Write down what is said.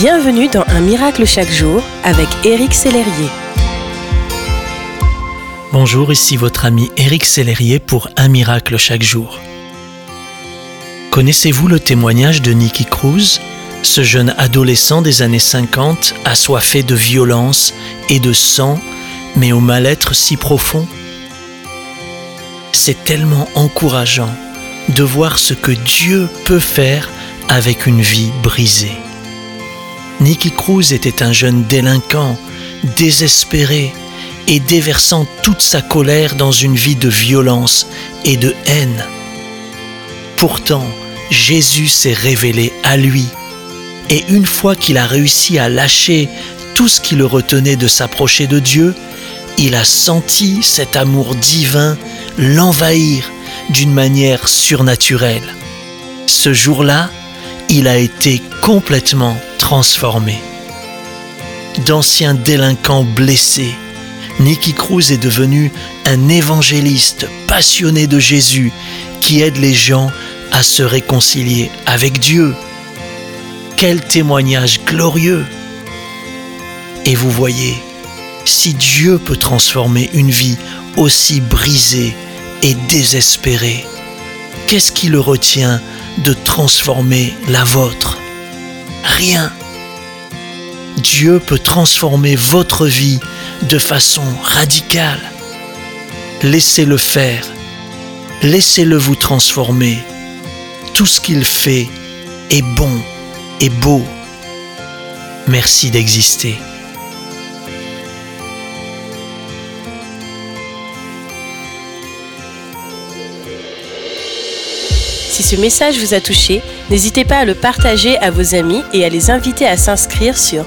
Bienvenue dans Un miracle chaque jour avec Éric Sellerier. Bonjour, ici votre ami Éric Sellerier pour Un miracle chaque jour. Connaissez-vous le témoignage de Nicky Cruz, ce jeune adolescent des années 50 assoiffé de violence et de sang, mais au mal-être si profond? C'est tellement encourageant de voir ce que Dieu peut faire avec une vie brisée. Nicky Cruz était un jeune délinquant, désespéré et déversant toute sa colère dans une vie de violence et de haine. Pourtant, Jésus s'est révélé à lui, et une fois qu'il a réussi à lâcher tout ce qui le retenait de s'approcher de Dieu, il a senti cet amour divin l'envahir d'une manière surnaturelle. Ce jour-là, il a été complètement transformé. D'ancien délinquant blessé, Nicky Cruz est devenu un évangéliste passionné de Jésus qui aide les gens à se réconcilier avec Dieu. Quel témoignage glorieux Et vous voyez, si Dieu peut transformer une vie aussi brisée et désespérée, qu'est-ce qui le retient de transformer la vôtre? Rien. Dieu peut transformer votre vie de façon radicale. Laissez-le faire. Laissez-le vous transformer. Tout ce qu'il fait est bon et beau. Merci d'exister. Si ce message vous a touché, n'hésitez pas à le partager à vos amis et à les inviter à s'inscrire sur